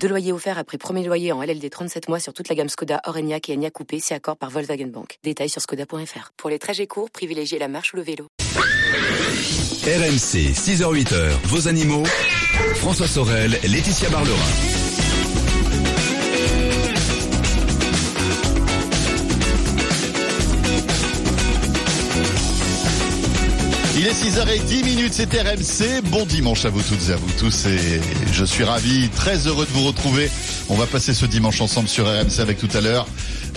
Deux loyers offerts après premier loyer en LLD 37 mois sur toute la gamme Skoda, Orenia et Enya Coupé, c'est accord par Volkswagen Bank. Détails sur skoda.fr. Pour les trajets courts, privilégiez la marche ou le vélo. RMC, 6h-8h, vos animaux. François Sorel, Laetitia Barlerin. Il est 6h10 minutes, c'est RMC. Bon dimanche à vous toutes et à vous tous et je suis ravi, très heureux de vous retrouver. On va passer ce dimanche ensemble sur RMC avec tout à l'heure.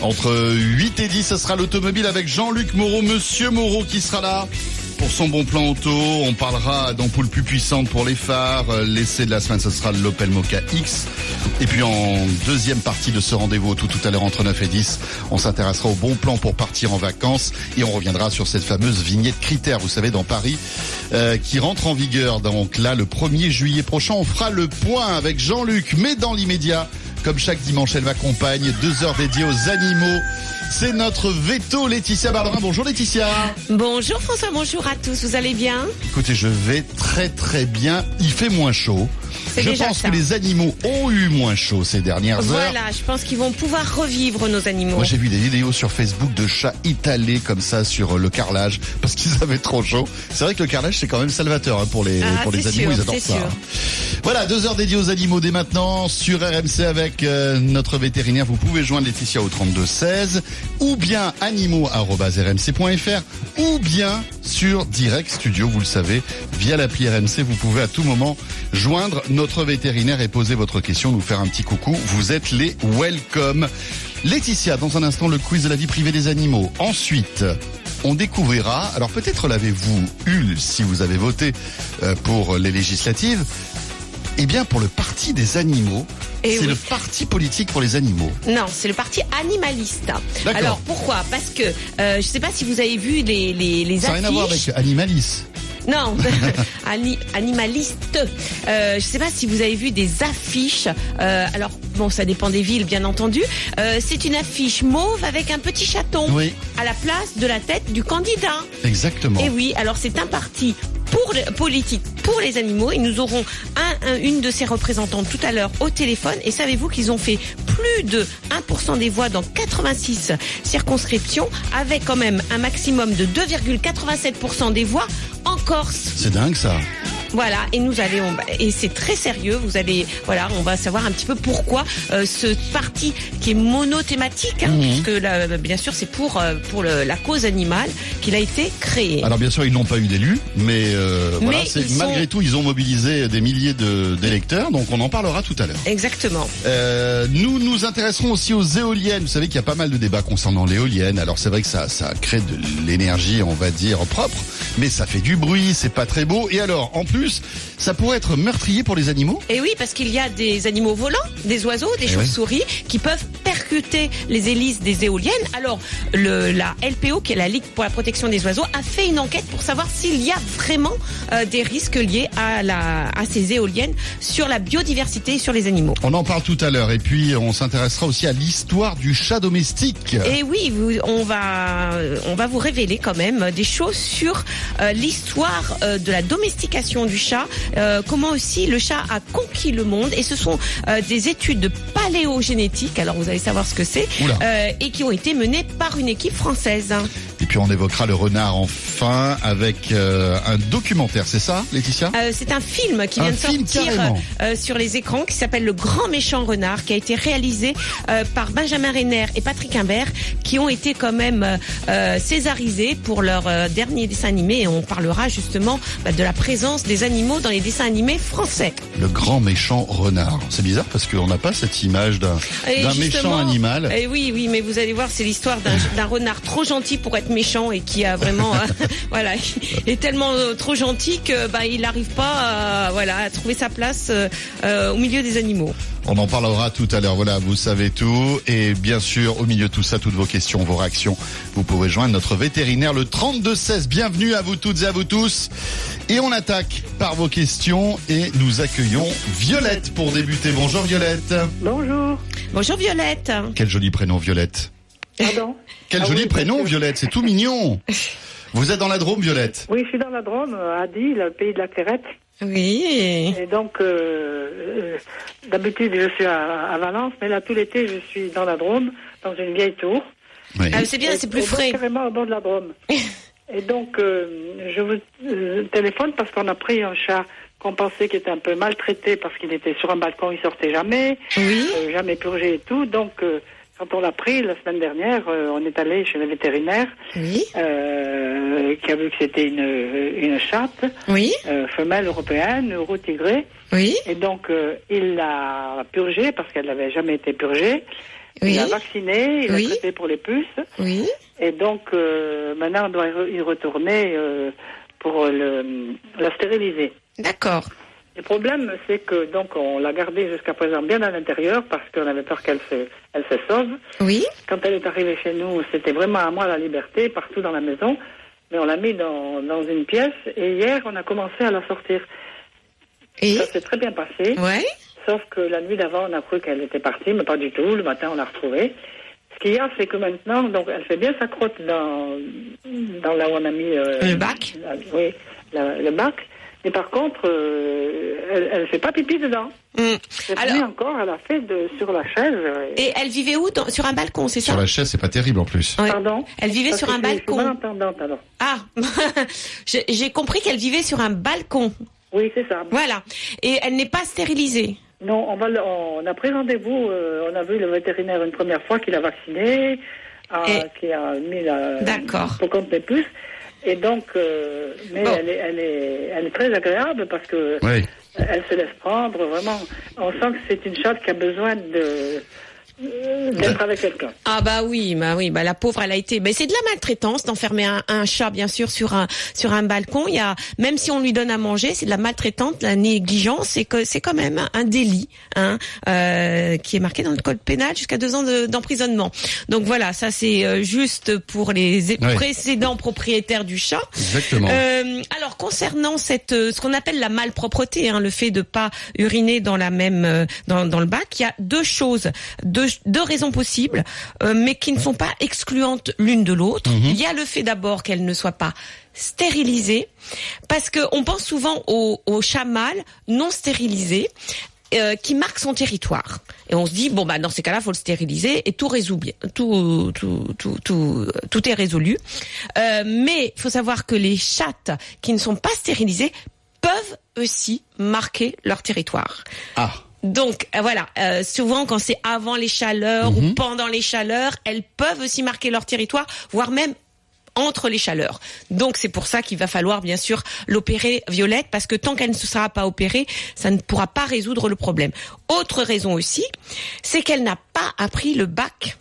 Entre 8 et 10, ce sera l'automobile avec Jean-Luc Moreau, Monsieur Moreau qui sera là pour son bon plan auto. On parlera d'ampoules plus puissantes pour les phares. Euh, L'essai de la semaine, ce sera l'Opel Mocha X. Et puis en deuxième partie de ce rendez-vous tout tout à l'heure entre 9 et 10, on s'intéressera au bon plan pour partir en vacances et on reviendra sur cette fameuse vignette critère, vous savez, dans Paris, euh, qui rentre en vigueur. Donc là, le 1er juillet prochain, on fera le point avec Jean-Luc. Mais dans l'immédiat, comme chaque dimanche, elle m'accompagne. Deux heures dédiées aux animaux. C'est notre veto Laetitia Barlerin. Bonjour Laetitia. Bonjour François, bonjour à tous, vous allez bien? Écoutez, je vais très très bien. Il fait moins chaud. Je pense ça. que les animaux ont eu moins chaud ces dernières heures. Voilà, je pense qu'ils vont pouvoir revivre nos animaux. Moi j'ai vu des vidéos sur Facebook de chats étalés comme ça sur euh, le carrelage parce qu'ils avaient trop chaud. C'est vrai que le carrelage c'est quand même salvateur hein, pour les Ah, pour les animaux, sûr, ils adorent ça. sûr. Voilà, deux heures dédiées aux animaux dès maintenant sur RMC avec euh, notre vétérinaire. Vous pouvez joindre Laetitia au 32 16 ou bien animaux@rmc.fr ou bien sur Direct Studio, vous le savez, via l'appli RMC, vous pouvez à tout moment joindre notre vétérinaire et poser votre question, nous faire un petit coucou. Vous êtes les welcome. Laetitia, dans un instant, le quiz de la vie privée des animaux. Ensuite, on découvrira, alors peut-être l'avez-vous eu si vous avez voté euh, pour les législatives, eh bien pour le parti des animaux, Eh c'est oui. le parti politique pour les animaux. Non, c'est le parti animaliste. D'accord. Alors pourquoi? Parce que euh, je ne sais pas si vous avez vu les les, les Ça n'a rien à voir avec Animalis. Non, Ani- animaliste. Euh, je ne sais pas si vous avez vu des affiches. Euh, alors bon, ça dépend des villes, bien entendu. Euh, c'est une affiche mauve avec un petit chaton Oui, à la place de la tête du candidat. exactement. Et oui, alors c'est un parti pour le- politique pour les animaux et nous aurons un, un- une de ses représentantes tout à l'heure au téléphone et savez-vous qu'ils ont fait plus de 1% des voix dans 86 circonscriptions avec quand même un maximum de 2,87% des voix en C'est dingue ça. Voilà, et nous allons et c'est très sérieux. Vous allez voilà, on va savoir un petit peu pourquoi euh, ce parti qui est monothématique, hein, Mhm. puisque là, bien sûr c'est pour euh, pour le- la cause animale qu'il a été créé. Alors bien sûr, ils n'ont pas eu d'élus, mais, euh, voilà, c'est- sont- malgré tout, ils ont mobilisé des milliers de- d'électeurs, donc on en parlera tout à l'heure. Exactement. Euh, nous nous intéresserons aussi aux éoliennes. Vous savez qu'il y a pas mal de débats concernant l'éolienne. Alors c'est vrai que ça, ça crée de l'énergie, on va dire, propre, mais ça fait du bruit, c'est pas très beau. Et alors, en plus, ça pourrait être meurtrier pour les animaux. Et oui, parce qu'il y a des animaux volants, des oiseaux, des Eh chauves-souris, qui peuvent percuter les hélices des éoliennes. Alors, le, la LPO, qui est la Ligue pour la protection des oiseaux, a fait une enquête pour savoir s'il y a vraiment euh, des risques liés à, la, à ces éoliennes sur la biodiversité et sur les animaux. On en parle tout à l'heure. Et puis, on s'intéressera aussi à l'histoire du chat domestique. Et oui, vous- on va on va vous révéler quand même des choses sur euh, l'histoire euh, de la domestication du chat, euh, comment aussi le chat a conquis le monde. Et ce sont euh, des études de paléogénétique. Alors vous allez savoir ce que c'est euh, et qui ont été menées par une équipe française. Et puis, on évoquera le renard enfin avec un documentaire. C'est ça, Laetitia? C'est un film qui Un vient de sortir sur les écrans qui s'appelle Le Grand Méchant Renard, qui a été réalisé par Benjamin Renner et Patrick Imbert, qui ont été quand même césarisés pour leur dernier dessin animé. Et on parlera justement bah, de la présence des animaux dans les dessins animés français. Le grand méchant renard. C'est bizarre parce qu'on n'a pas cette image d'un méchant animal. Et oui, oui, mais vous allez voir, c'est l'histoire d'un renard trop gentil pour être méchant et qui a vraiment, euh, voilà, est tellement euh, trop gentil que bah il n'arrive pas, à, voilà, à trouver sa place euh, au milieu des animaux. On en parlera tout à l'heure. Voilà, vous savez tout. Et bien sûr, au milieu de tout ça, toutes vos questions, vos réactions, vous pouvez joindre notre vétérinaire le 3216. Bienvenue à vous toutes et à vous tous. Et on attaque par vos questions et nous accueillons Violette pour débuter. Bonjour Violette. Bonjour. Bonjour Violette. Quel joli prénom Violette. Pardon? Quel Ah joli oui, prénom Violette, c'est tout mignon. Vous êtes dans la Drôme Violette Oui, je suis dans la Drôme, à Die, le pays de la Clairette. Oui. Et donc, euh, euh, d'habitude, je suis à, à Valence, mais là, tout l'été, je suis dans la Drôme, dans une vieille tour. Oui. Ah, c'est bien, c'est plus et donc, frais. carrément au bord de la Drôme. et donc, euh, je vous euh, téléphone parce qu'on a pris un chat qu'on pensait qu'il était un peu maltraité parce qu'il était sur un balcon, il sortait jamais, Oui. euh, jamais purgé et tout. Donc, euh, quand on l'a pris la semaine dernière, euh, on est allé chez le vétérinaire Oui. euh, qui a vu que c'était une, une chatte, Oui. euh, femelle européenne, euro-tigrée. Oui. Et donc, il l'a purgée parce qu'elle n'avait jamais été purgée. Il l'a vaccinée, il l'a traitée pour les puces. Oui. Et donc, maintenant, on doit y re- y retourner pour le, la stériliser. D'accord. Le problème, c'est que donc on l'a gardée jusqu'à présent bien à l'intérieur parce qu'on avait peur qu'elle se, elle se sauve. Oui. Quand elle est arrivée chez nous, c'était vraiment à moi la liberté partout dans la maison. Mais on l'a mis dans, dans une pièce et hier, on a commencé à la sortir. Et? Ça s'est très bien passé. ouais. Sauf que la nuit d'avant, on a cru qu'elle était partie, mais pas du tout. Le matin, on l'a retrouvée. Ce qu'il y a, c'est que maintenant, donc, elle fait bien sa crotte dans, dans là où on a mis... euh, Le bac la- Oui, la- le bac. Mais par contre, euh, elle, elle fait pas pipi dedans. Hmm. Cette Alors- encore, elle a fait de, sur la chaise. euh, Et elle vivait où dans- Sur un balcon, c'est ça Sur la chaise, c'est pas terrible en plus. Ouais. Pardon Elle vivait Parce sur un balcon. alors. Ah, J'ai- compris qu'elle vivait sur un balcon. Oui, c'est ça. Voilà. Et elle n'est pas stérilisée. Non, on, va, le- on a pris rendez-vous. euh, on a vu le vétérinaire une première fois qui l'a vacciné, euh, Et- qui a mis la. D'accord. Pour compte des puces. Et donc, euh, mais Bon. elle, est, elle, est, elle est très agréable parce que Oui. elle se laisse prendre. Vraiment, on sent que c'est une chatte qui a besoin de d'être avec quelqu'un. Ah bah oui, bah oui, bah la pauvre elle a été. Mais c'est de la maltraitance d'enfermer un, un chat bien sûr sur un sur un balcon. Il y a même si on lui donne à manger, c'est de la maltraitance, de la négligence. C'est que c'est quand même un délit, hein, euh, qui est marqué dans le code pénal jusqu'à deux ans de- d'emprisonnement. Donc voilà, ça c'est euh, juste pour les précédents propriétaires du chat. Exactement. Euh, alors concernant cette euh, ce qu'on appelle la malpropreté, hein, le fait de pas uriner dans la même euh, dans, dans le bac, il y a deux choses, deux, deux raisons possibles, euh, mais qui ne sont pas excluantes l'une de l'autre. Il y a le fait d'abord qu'elle ne soit pas stérilisée, parce que on pense souvent au, au chat mâle non stérilisé. euh, qui marque son territoire et on se dit bon bah dans ces cas-là faut le stériliser et tout résout bien tout tout tout tout, tout est résolu euh, mais il faut savoir que les chattes qui ne sont pas stérilisées peuvent aussi marquer leur territoire. Ah. Donc euh, voilà, euh, souvent quand c'est avant les chaleurs ou pendant les chaleurs, elles peuvent aussi marquer leur territoire, voire même entre les chaleurs. Donc c'est pour ça qu'il va falloir bien sûr l'opérer Violette parce que tant qu'elle ne se sera pas opérée, ça ne pourra pas résoudre le problème. Autre raison aussi, c'est qu'elle n'a pas appris le bac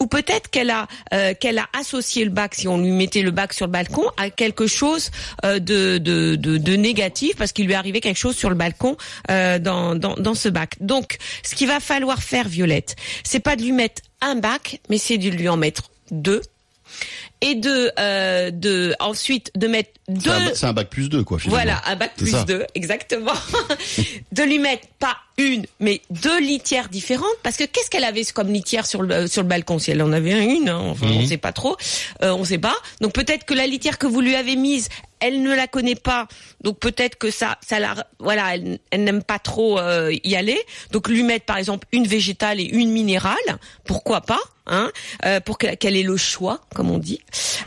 ou peut-être qu'elle a euh, qu'elle a associé le bac si on lui mettait le bac sur le balcon à quelque chose euh, de, de, de négatif parce qu'il lui arrivé quelque chose sur le balcon euh, dans, dans dans ce bac. Donc ce qu'il va falloir faire Violette, c'est pas de lui mettre un bac, mais c'est de lui en mettre deux et de euh, de ensuite de mettre deux c'est un bac plus 2, quoi, finalement. voilà, un bac plus ça. 2, exactement. de lui mettre pas une, mais deux litières différentes, parce que qu'est-ce qu'elle avait comme litière sur le sur le balcon Si elle en avait une, hein, enfin, Mhm. on sait pas trop, euh, on sait pas. Donc peut-être que la litière que vous lui avez mise, elle ne la connaît pas, donc peut-être que ça, ça la, voilà, elle, elle n'aime pas trop euh, y aller. Donc lui mettre par exemple une végétale et une minérale, pourquoi pas Hein, euh, pour que- qu'elle ait le choix, comme on dit.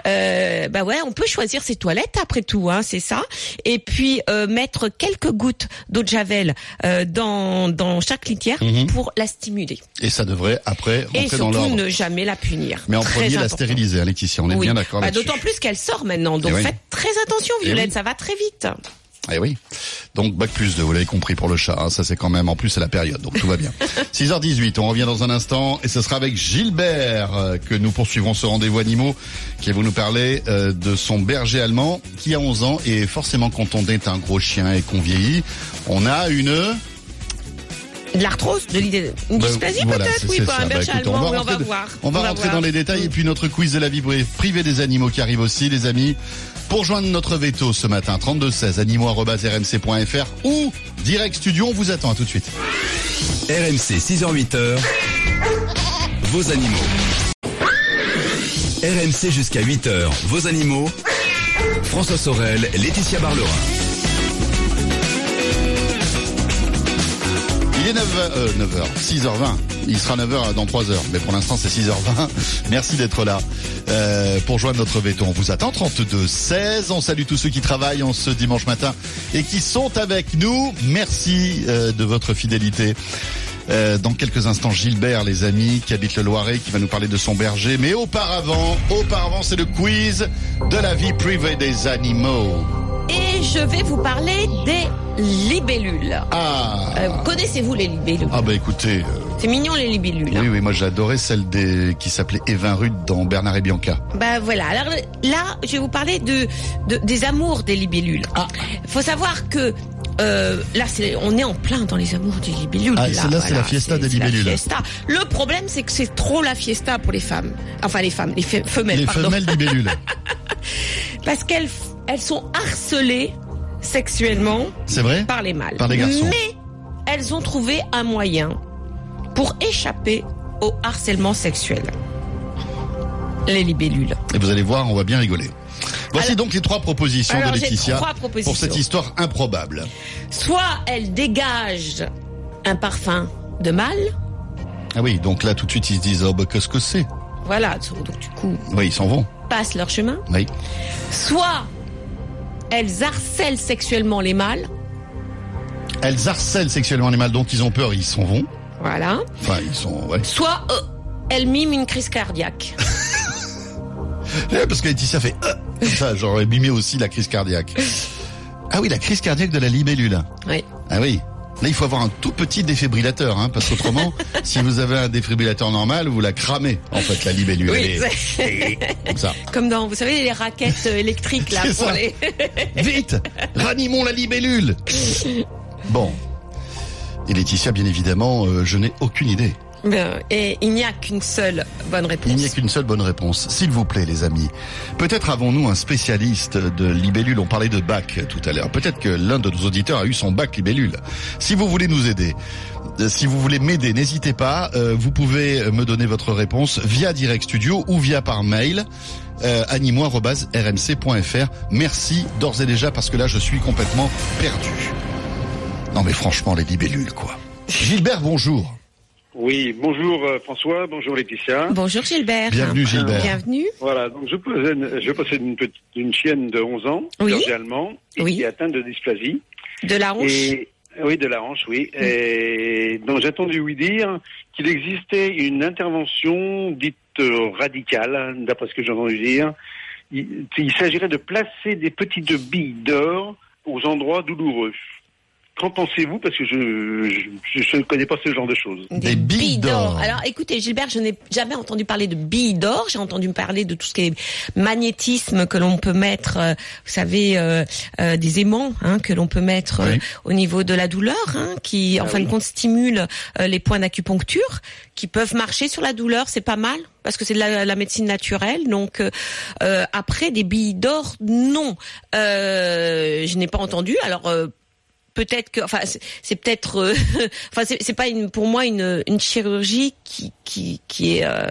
Euh, bah ouais, on peut choisir ses toilettes après tout, hein, c'est ça. Et puis euh, mettre quelques gouttes d'eau de javel euh, dans dans chaque litière pour la stimuler. Et ça devrait, après, Et rentrer dans surtout l'ordre. ne jamais la punir. Mais en Très premier, la stériliser, hein, Laetitia. On est Oui. bien d'accord Bah, là-dessus. D'autant plus qu'elle sort maintenant, donc Eh oui. faites très attention, Eh Violette, oui. ça va très vite. Eh oui. Donc bac plus 2, vous l'avez compris pour le chat. hein. Ça c'est quand même en plus c'est la période, donc tout va bien. 6h18, on revient dans un instant et ce sera avec Gilbert euh, que nous poursuivrons ce rendez-vous animaux qui va nous parler euh, de son berger allemand qui a 11 ans et forcément quand on est un gros chien et qu'on vieillit, on a une De l'arthrose, de l'idée, une Bah, dysplasie voilà, peut-être, oui, pas ça. un Bah, berger écoute, allemand, oui, on va de- voir. On va rentrer voir. dans les détails et puis notre quiz de la vie privée des animaux qui arrive aussi, les amis. Pour joindre notre veto ce matin, 32 16 animaux@rmc.fr ou direct studio, on vous attend à tout de suite. RMC 6h-8h, vos animaux. RMC jusqu'à 8h, vos animaux. François Sorel, Laetitia Barlerin. Il est 9h, euh, 9h, 6h20. Il sera 9h dans 3 heures, mais pour l'instant c'est 6h20. Merci d'être là. Euh, pour joindre notre veto, on vous attend 32 16. On salue tous ceux qui travaillent en ce dimanche matin et qui sont avec nous. Merci euh, de votre fidélité. Euh, dans quelques instants, Gilbert, les amis, qui habite le Loiret, qui va nous parler de son berger. Mais auparavant, auparavant, c'est le quiz de la vie privée des animaux. Et je vais vous parler des libellules. Ah, Euh, Connaissez-vous les libellules? Ah bah écoutez, euh, C'est mignon les libellules. oui, oui, moi j'adorais celle des qui s'appelait Evin Rude dans Bernard et Bianca. Bah voilà. Alors là, je vais vous parler de, de- des amours des libellules. Ah. Faut savoir que euh, là, c'est, on est en plein dans les amours des libellules. Ah, celle-là, c'est la fiesta des c'est la libellules. fiesta. Le problème, c'est que c'est trop la fiesta pour les femmes. Enfin, les femmes, les fe- femelles, Les pardon. femelles libellules. Parce qu'elles elles sont harcelées sexuellement C'est vrai par les mâles. Par les garçons. Mais elles ont trouvé un moyen pour échapper au harcèlement sexuel. Les libellules. Et vous allez voir, on va bien rigoler. Voici Alors- donc les trois propositions de Laetitia propositions. pour cette histoire improbable. Soit elles dégagent un parfum de mâle. Ah oui, donc là tout de suite ils se disent oh bah qu'est-ce que c'est? Voilà, donc du coup, Oui, ils s'en vont. passent leur chemin. Oui. Soit elles harcèlent sexuellement les mâles. Elles harcèlent sexuellement les mâles, donc ils ont peur, ils s'en vont. Voilà. Enfin, ils sont ouais. Soit euh, elles miment une crise cardiaque. Ouais, Parce que Laetitia fait euh, comme ça, j'aurais mimé aussi la crise cardiaque. Ah oui, la crise cardiaque de la libellule. Oui. Ah oui. Là, il faut avoir un tout petit défibrillateur, hein, parce qu'autrement, si vous avez un défibrillateur normal, vous la cramez, en fait, la libellule. Oui, est- comme ça. comme dans, vous savez, les raquettes euh, électriques là pour ça. les. Vite Ranimons la libellule Bon. Et Laetitia, bien évidemment, euh, je n'ai aucune idée. Ben, Et il n'y a qu'une seule bonne réponse. Il n'y a qu'une seule bonne réponse. S'il vous plaît, les amis. Peut-être avons-nous un spécialiste de libellule. On parlait de bac tout à l'heure. Peut-être que l'un de nos auditeurs a eu son bac libellule. Si vous voulez nous aider, euh, si vous voulez m'aider, n'hésitez pas. Euh, vous pouvez me donner votre réponse via Direct Studio ou via par mail. Euh, animo@rmc.fr. Merci d'ores et déjà parce que là je suis complètement perdu. Non mais franchement les libellules quoi. Gilbert, bonjour. Oui, bonjour euh, François, bonjour Laetitia. Bonjour Gilbert. Bienvenue Gilbert. Bienvenue. Voilà, donc je possède, je possède une, petite, une chienne de 11 ans, Oui. allemand, et Oui. qui est atteinte de dysplasie. De la hanche. Et, oui, de la hanche, oui. Et donc j'ai entendu lui dire qu'il existait une intervention dite euh, radicale, d'après ce que j'ai entendu dire. Il, il s'agirait de placer des petites billes d'or aux endroits douloureux. Qu'en pensez-vous Parce que je, je, je ne connais pas ce genre de choses. Des billes d'or. Alors écoutez Gilbert, je n'ai jamais entendu parler de billes d'or, j'ai entendu parler de tout ce qui est magnétisme que l'on peut mettre, euh, vous savez, euh, euh, des aimants hein, que l'on peut mettre euh, au niveau de la douleur, hein, qui en Ah fin oui. de compte stimule euh, les points d'acupuncture, qui peuvent marcher sur la douleur, c'est pas mal parce que c'est de la, la médecine naturelle. Donc euh, après des billes d'or, non, Euh, je n'ai pas entendu. Alors euh, peut-être que, enfin, c'est peut-être, euh, enfin, c'est pas une, pour moi une, une chirurgie qui, qui, qui est, euh,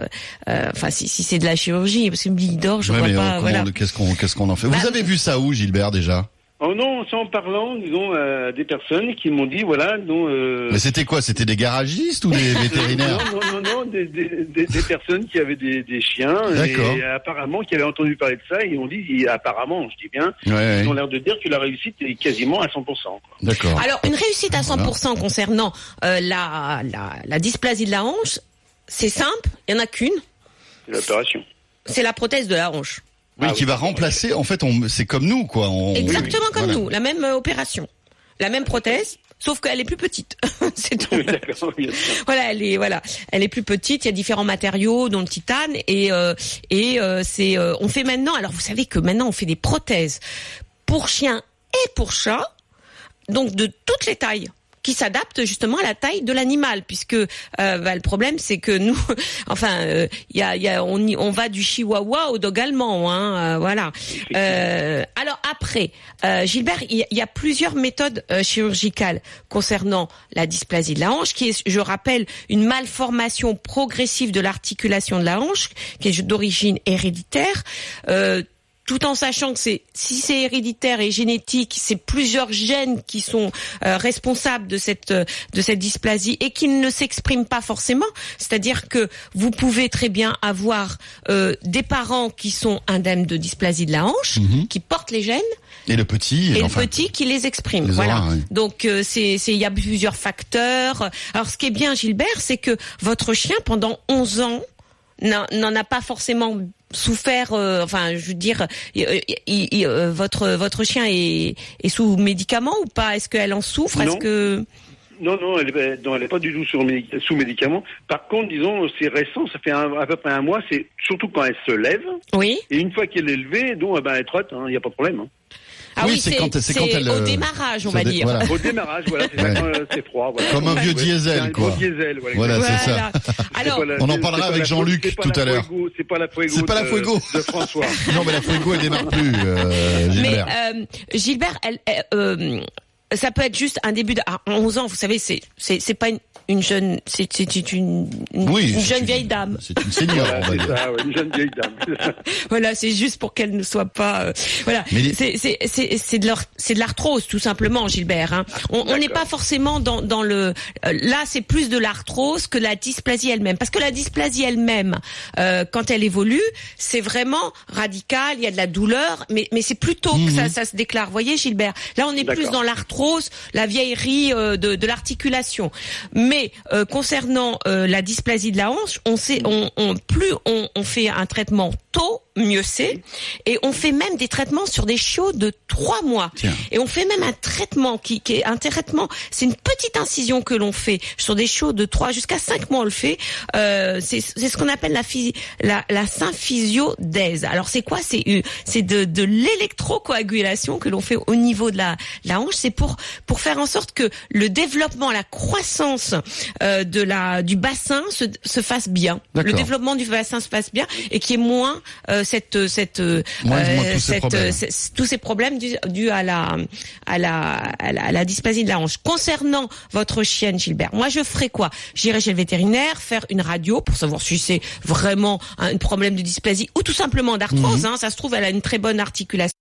euh, enfin, si, si c'est de la chirurgie, parce que d'or, je Ouais, vois mais pas, voilà. qu'est-ce qu'on qu'est-ce qu'on en fait? Bah, Vous avez vu ça où, Gilbert, déjà? Oh non, c'est en parlant, disons, à des personnes qui m'ont dit, voilà, non, euh, Mais c'était quoi C'était des garagistes ou des vétérinaires non, non, non, non, des, des, des, des personnes qui avaient des, des chiens D'accord. et apparemment qui avaient entendu parler de ça et ont dit, apparemment, je dis bien, Ouais, ouais. ils ont l'air de dire que la réussite est quasiment à 100%. quoi. D'accord. Alors, une réussite à 100% concernant euh, la, la, la dysplasie de la hanche, c'est simple, il y en a qu'une, C'est l'opération. c'est la prothèse de la hanche. Oui, Ah qui oui. va remplacer. En fait, on, c'est comme nous, quoi. On- Exactement comme Voilà. nous, la même euh, opération, la même prothèse, sauf qu'elle est plus petite. c'est tout. Oui. Voilà, elle est voilà, elle est plus petite. Il y a différents matériaux, dont le titane, et euh, et euh, c'est euh, on fait maintenant. Alors vous savez que maintenant on fait des prothèses pour chiens et pour chats, donc de toutes les tailles qui s'adaptent justement à la taille de l'animal puisque euh, bah, le problème c'est que nous enfin euh, il y a, y a on y- on va du chihuahua au dog allemand hein euh, voilà. Euh, alors après euh, Gilbert il y, a- il y a plusieurs méthodes euh, chirurgicales concernant la dysplasie de la hanche qui est je rappelle une malformation progressive de l'articulation de la hanche qui est d'origine héréditaire. Euh, tout en sachant que c'est si c'est héréditaire et génétique, c'est plusieurs gènes qui sont euh, responsables de cette euh, de cette dysplasie et qui ne s'expriment pas forcément. C'est-à-dire que vous pouvez très bien avoir euh, des parents qui sont indemnes de dysplasie de la hanche, qui portent les gènes, Et le petit. et enfin, le petit qui les exprime. les voilà. aura, oui. Donc euh, c'est c'est il y a plusieurs facteurs. Alors ce qui est bien Gilbert, c'est que votre chien pendant 11 ans n'en n'en a pas forcément souffert euh, enfin je veux dire euh, il- il- euh, votre votre chien est, est sous médicament ou pas? Est-ce qu'elle en souffre? Est-ce Non. que Non, non, elle est, non, elle est pas du tout sur sous médicaments. Par contre, disons, c'est récent, ça fait un- à peu près un mois, c'est surtout quand elle se lève, oui et une fois qu'elle est levée, donc, eh ben, elle trotte, il n'y a pas de problème. hein. Ah Oui, oui, c'est quand- c'est quand elle, au euh, démarrage on va dire voilà. Au démarrage, voilà, c'est Ouais. ça, quand, euh, c'est froid. Voilà. Comme un vieux Ouais, diesel, c'est un quoi. gros diesel, voilà. Voilà, c'est ça. Alors la- On en parlera avec Jean-Luc tout à l'heure. C'est pas la Fuego. C'est pas la de- Fuego. De François. Non, mais la Fuego, elle démarre plus, euh, Mais Gilbert. euh, Gilbert, elle, elle, euh, ça peut être juste un début de à 11 ans. Vous savez, c'est c'est c'est pas une, une jeune, c'est c'est une, une, oui, une c'est jeune vieille dame. C'est une senior, Voilà, on va c'est dire. ça, ouais, une jeune vieille dame. Voilà, c'est juste pour qu'elle ne soit pas. euh, voilà, les- c'est c'est c'est c'est de l'ar- c'est de l'arthrose tout simplement, Gilbert. Hein. On n'est pas forcément dans dans le. euh, là, c'est plus de l'arthrose que la dysplasie elle-même, parce que la dysplasie elle-même, euh, quand elle évolue, c'est vraiment radical. Il y a de la douleur, mais mais c'est plus tôt que ça ça se déclare. Vous voyez, Gilbert. Là, on est plus dans l'arthrose, la vieillerie euh, de de l'articulation. Mais euh, concernant euh, la dysplasie de la hanche, on sait, on, plus on fait un traitement tôt, mieux c'est, et on fait même des traitements sur des chiots de trois mois. Tiens. Et on fait même un traitement qui, qui est un traitement, c'est une petite incision que l'on fait sur des chiots de trois jusqu'à cinq mois. On le fait. Euh, c'est ce qu'on appelle la, la la symphysiodèse. Alors c'est quoi? C'est c'est de de l'électrocoagulation que l'on fait au niveau de la la hanche. C'est pour pour faire en sorte que le développement, la croissance euh, de la du bassin se se fasse bien. Le développement du bassin se passe bien et qui est moins euh, cette cette euh, tous cette, euh, tous ces problèmes dus dus à la à la à la, à la dysplasie de la hanche. Concernant votre chienne Gilbert, moi je ferai quoi? J'irai chez le vétérinaire faire une radio pour savoir si c'est vraiment un problème de dysplasie ou tout simplement d'arthrose. hein. ça se trouve elle a une très bonne articulation.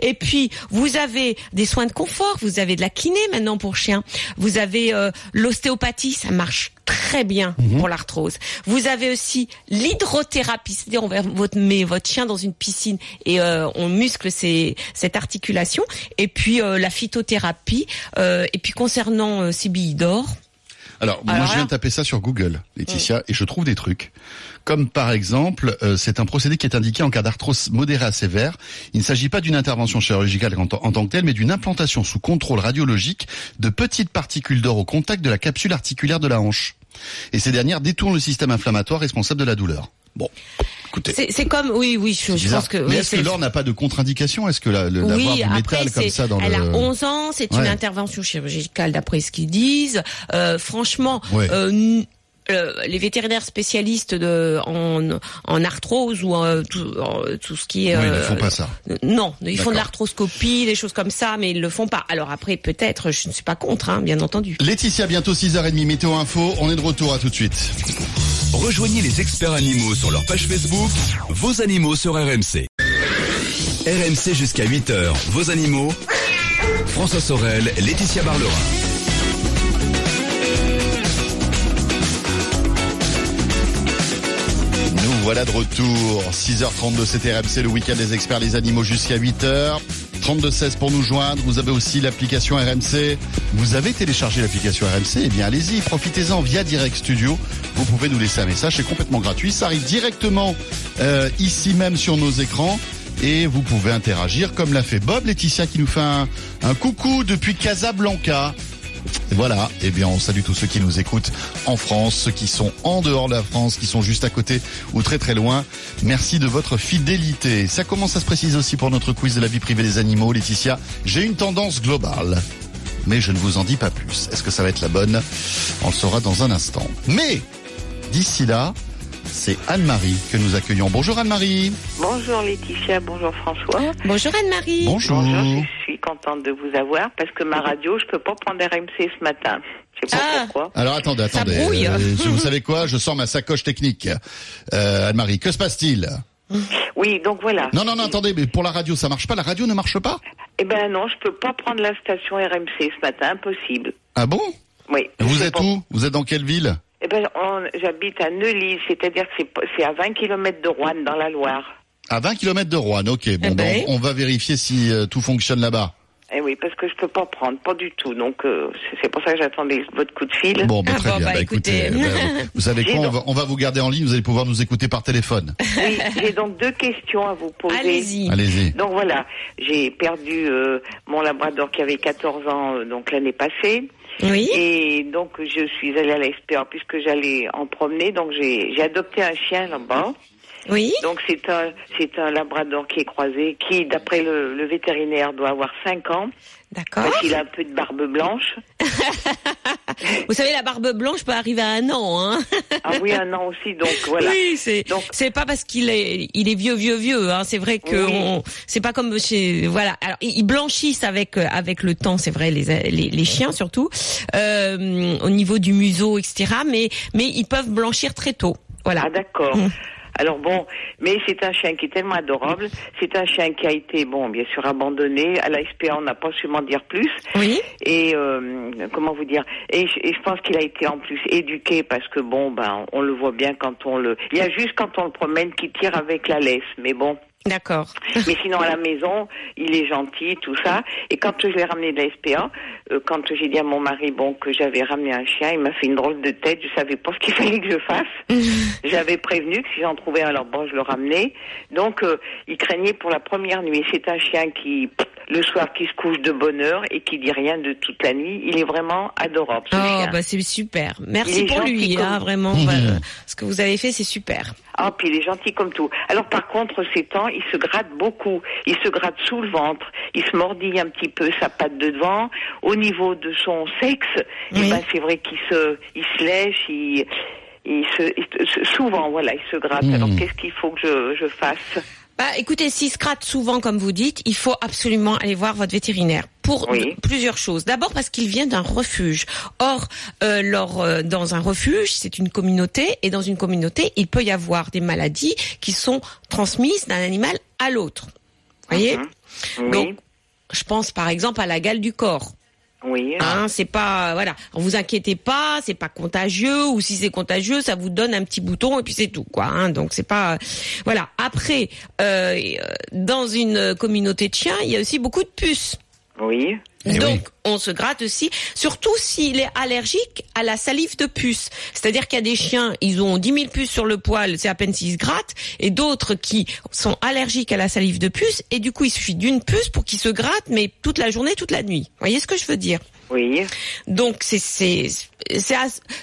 Et puis vous avez des soins de confort, vous avez de la kiné maintenant pour chien, vous avez euh, l'ostéopathie, ça marche très bien pour l'arthrose. Vous avez aussi l'hydrothérapie, c'est-à-dire on va- votre, met votre chien dans une piscine et euh, on muscle ses, cette articulation. Et puis euh, la phytothérapie. euh, et puis concernant euh, ces billes d'or, Alors, moi, Alors je viens de taper ça sur Google, Laetitia, et je trouve des trucs. Comme par exemple, euh, c'est un procédé qui est indiqué en cas d'arthrose modérée à sévère. Il ne s'agit pas d'une intervention chirurgicale en tant que telle, mais d'une implantation sous contrôle radiologique de petites particules d'or au contact de la capsule articulaire de la hanche. Et ces dernières détournent le système inflammatoire responsable de la douleur. Bon, écoutez. c'est comme oui oui je, pense que mais est-ce que l'or n'a pas de contre-indication? Est-ce que la, le, Oui, du après, métal comme ça dans elle le... a 11 ans, c'est une intervention chirurgicale d'après ce qu'ils disent. Euh, franchement, Ouais. euh, les vétérinaires spécialistes de, en, en arthrose ou en, tout, en- tout ce qui est... Oui, ils ne euh, font pas ça. Non, ils font de l'arthroscopie, des choses comme ça, mais ils le font pas. Alors après, peut-être, je ne suis pas contre, hein, bien entendu. Laetitia, bientôt 6h30, Météo Info. On est de retour, à tout de suite. Rejoignez les experts animaux sur leur page Facebook, vos animaux sur RMC. RMC jusqu'à 8h, vos animaux. François Sorel, Laetitia Barlerin. Voilà de retour. 6h32, c'était RMC, le week-end des experts, les animaux jusqu'à 8h. 32-16 pour nous joindre. Vous avez aussi l'application RMC. Vous avez téléchargé l'application RMC Eh bien, allez-y, profitez-en via Direct Studio. Vous pouvez nous laisser un message, c'est complètement gratuit. Ça arrive directement euh, ici même sur nos écrans. et vous pouvez interagir comme l'a fait Bob Laetitia qui nous fait un, un coucou depuis Casablanca. Voilà, eh bien on salue tous ceux qui nous écoutent en France, ceux qui sont en dehors de la France, qui sont juste à côté ou très très loin. Merci de votre fidélité. Ça commence à se préciser aussi pour notre quiz de la vie privée des animaux, Laetitia. J'ai une tendance globale, mais je ne vous en dis pas plus. Est-ce que ça va être la bonne? On le saura dans un instant. Mais d'ici là, c'est Anne-Marie que nous accueillons. Bonjour Anne-Marie. Bonjour Laetitia, bonjour François. Bonjour Anne-Marie. Bonjour. Bonjour, je suis contente de vous avoir parce que ma radio, je peux pas prendre RMC ce matin. Je sais pas Ah. pourquoi. Alors attendez, Ça attendez. brouille. Euh, vous savez quoi? Je sors ma sacoche technique. Euh, Anne-Marie, que se passe-t-il? Oui, donc voilà. Non, non, non, attendez, mais pour la radio, ça marche pas? La radio ne marche pas? Eh ben non, je peux pas prendre la station RMC ce matin, impossible. Ah bon? Oui. Vous êtes pas- où? Vous êtes dans quelle ville? Eh ben, on- j'habite à Neuilly, c'est-à-dire que c'est pas- c'est à 20 km de Rouen, dans la Loire. À 20 km de Rouen, ok. Bon, Eh ben. ben, on on va vérifier si euh, tout fonctionne là-bas. Eh oui, parce que je peux pas prendre, pas du tout. Donc euh, c'est- pour ça que j'attendais votre coup de fil. Bon, ben, Ah très bon, bien. bah, Bah, écoutez, euh, bah, vous- savez quoi va, on va vous garder en ligne, vous allez pouvoir nous écouter par téléphone. Oui, j'ai donc deux questions à vous poser. Allez-y. Allez-y. Donc voilà, j'ai perdu euh, mon labrador qui avait 14 ans euh, donc l'année passée. Oui. Et donc je suis allée à la SPA puisque j'allais en promener. Donc j'ai j'ai adopté un chien là-bas. Oui. Donc c'est un c'est un labrador qui est croisé, qui d'après le, le vétérinaire doit avoir 5 ans D'accord. parce qu'il a un peu de barbe blanche. Vous savez, la barbe blanche peut arriver à un an. Hein. Ah oui, un an aussi. Donc voilà. Oui, c'est Donc- c'est pas parce qu'il est il est vieux vieux vieux. Hein. C'est vrai que Oui. c'est pas comme chez voilà. Alors ils blanchissent avec euh, avec le temps, c'est vrai les, les les chiens surtout euh, au niveau du museau etc. Mais mais ils peuvent blanchir très tôt. Voilà. Ah d'accord. Mm. Alors bon, mais c'est un chien qui est tellement adorable. C'est un chien qui a été, bon, bien sûr, abandonné. À la SPA, on n'a pas su m'en dire plus. Oui. Et euh, comment vous dire et je, et je pense qu'il a été en plus éduqué parce que bon, ben, on le voit bien quand on le. Il y a juste quand on le promène qui tire avec la laisse. Mais bon, D'accord. mais sinon à la maison, il est gentil, tout ça. Et quand je l'ai ramené de la SPA, euh, quand j'ai dit à mon mari bon que j'avais ramené un chien, il m'a fait une drôle de tête. Je savais pas ce qu'il fallait que je fasse. J'avais prévenu que si j'en trouvais un, alors bon, je le ramenais. Donc euh, il craignait pour la première nuit. C'est un chien qui le soir qui se couche de bonne heure et qui dit rien de toute la nuit. Il est vraiment adorable ce Oh chien. bah c'est super. Merci pour lui. comme- Hein, vraiment. Bah, ce que vous avez fait, c'est super. Ah, puis il est gentil comme tout. Alors par contre, ces temps, il se gratte beaucoup. Il se gratte sous le ventre. Il se mordille un petit peu sa patte de devant. Au niveau de son sexe, eh ben, c'est vrai qu'il se, il se lèche, il, il se, il souvent, voilà, il se gratte. Alors qu'est-ce qu'il faut que je, je fasse? Bah, écoutez, s'il se gratte souvent, comme vous dites, il faut absolument aller voir votre vétérinaire pour Oui. plusieurs choses. D'abord parce qu'il vient d'un refuge. Or, euh, lors, euh, dans un refuge, c'est une communauté, et dans une communauté, il peut y avoir des maladies qui sont transmises d'un animal à l'autre. Voyez? Oui, Donc, je pense par exemple à la gale du corps. Oui. Hein, c'est pas voilà, vous inquiétez pas, c'est pas contagieux ou si c'est contagieux, ça vous donne un petit bouton et puis c'est tout quoi. Hein, donc c'est pas voilà. Après, euh, dans une communauté de chiens, il y a aussi beaucoup de puces. Oui. Eh Donc, oui. on se gratte aussi, surtout s'il est allergique à la salive de puce. C'est-à-dire qu'il y a des chiens, ils ont 10 000 puces sur le poil, c'est à peine s'ils se grattent, et d'autres qui sont allergiques à la salive de puce, et du coup, il suffit d'une puce pour qu'ils se grattent, mais toute la journée, toute la nuit. Vous voyez ce que je veux dire? Oui. donc c'est c'est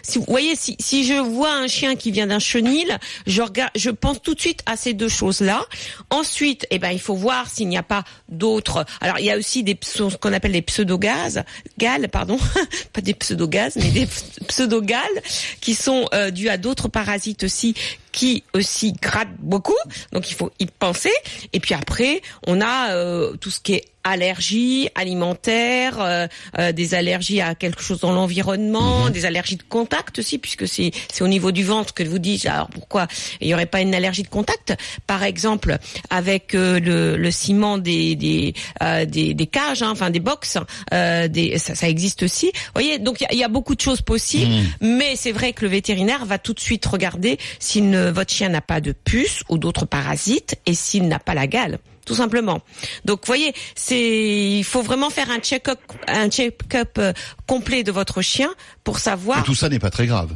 si vous voyez si si je vois un chien qui vient d'un chenil, je regarde je pense tout de suite à ces deux choses-là. Ensuite, eh ben il faut voir s'il n'y a pas d'autres. Alors il y a aussi des ce qu'on appelle des pseudogaz, gales pardon, pas des pseudogaz mais des pseudogales qui sont euh, dus à d'autres parasites aussi qui aussi grattent beaucoup. Donc il faut y penser. Et puis après, on a euh, tout ce qui est allergies alimentaires, euh, euh, des allergies à quelque chose dans l'environnement, des allergies de contact aussi, puisque c'est c'est au niveau du ventre que vous dites. Alors pourquoi il y aurait pas une allergie de contact? Par exemple, avec euh, le, le ciment des des, euh, des des cages, hein, enfin des box, euh, des, ça, ça existe aussi. Vous voyez, donc il y a, il y a beaucoup de choses possibles, mais c'est vrai que le vétérinaire va tout de suite regarder si ne, votre chien n'a pas de puce ou d'autres parasites et s'il n'a pas la gale tout simplement. Donc, vous voyez, c'est, il faut vraiment faire un check-up, un check-up euh, complet de votre chien pour savoir. Et tout ça n'est pas très grave.